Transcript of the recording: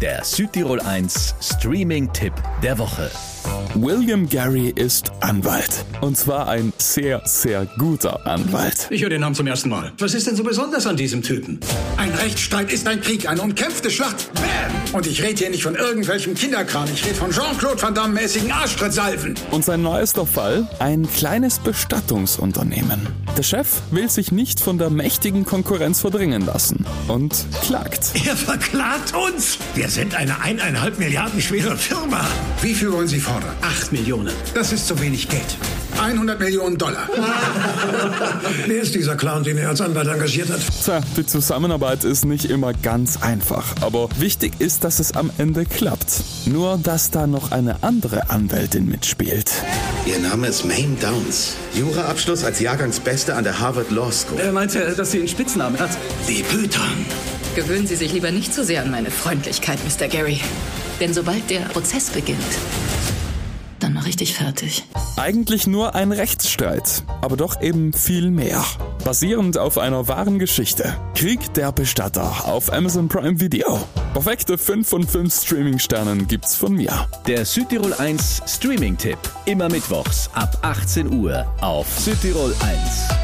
Der Südtirol 1 Streaming-Tipp der Woche. William Gary ist Anwalt. Und zwar ein sehr, sehr guter Anwalt. Ich höre den Namen zum ersten Mal. Was ist denn so besonders an diesem Typen? Ein Rechtsstreit ist ein Krieg, eine umkämpfte Schlacht. Bam! Und ich rede hier nicht von irgendwelchem Kinderkram. Ich rede von Jean-Claude Van Damme-mäßigen Arschtrittsalven. Und sein neuester Fall? Ein kleines Bestattungsunternehmen. Der Chef will sich nicht von der mächtigen Konkurrenz verdringen lassen und klagt. Er verklagt uns. Wir sind eine eineinhalb Milliarden schwere Firma. Wie viel wollen Sie fordern? Acht Millionen. Das ist zu wenig Geld. 100 Millionen Dollar. Wer ist dieser Clown, den er als Anwalt engagiert hat? Tja, die Zusammenarbeit ist nicht immer ganz einfach, aber wichtig ist, dass es am Ende klappt. Nur, dass da noch eine andere Anwältin mitspielt. Ihr Name ist Mame Downs. Juraabschluss als Jahrgangsbeste an der Harvard Law School. Er meinte, dass sie einen Spitznamen hat. Die Python. Gewöhnen Sie sich lieber nicht zu sehr an meine Freundlichkeit, Mr. Gary. Denn sobald der Prozess beginnt, dann mache ich dich fertig. Eigentlich nur ein Rechtsstreit, aber doch eben viel mehr. Basierend auf einer wahren Geschichte. Krieg der Bestatter auf Amazon Prime Video. Perfekte 5 von 5 Streaming-Sternen gibt's von mir. Der Südtirol 1 Streaming-Tipp. Immer mittwochs ab 18 Uhr auf Südtirol 1.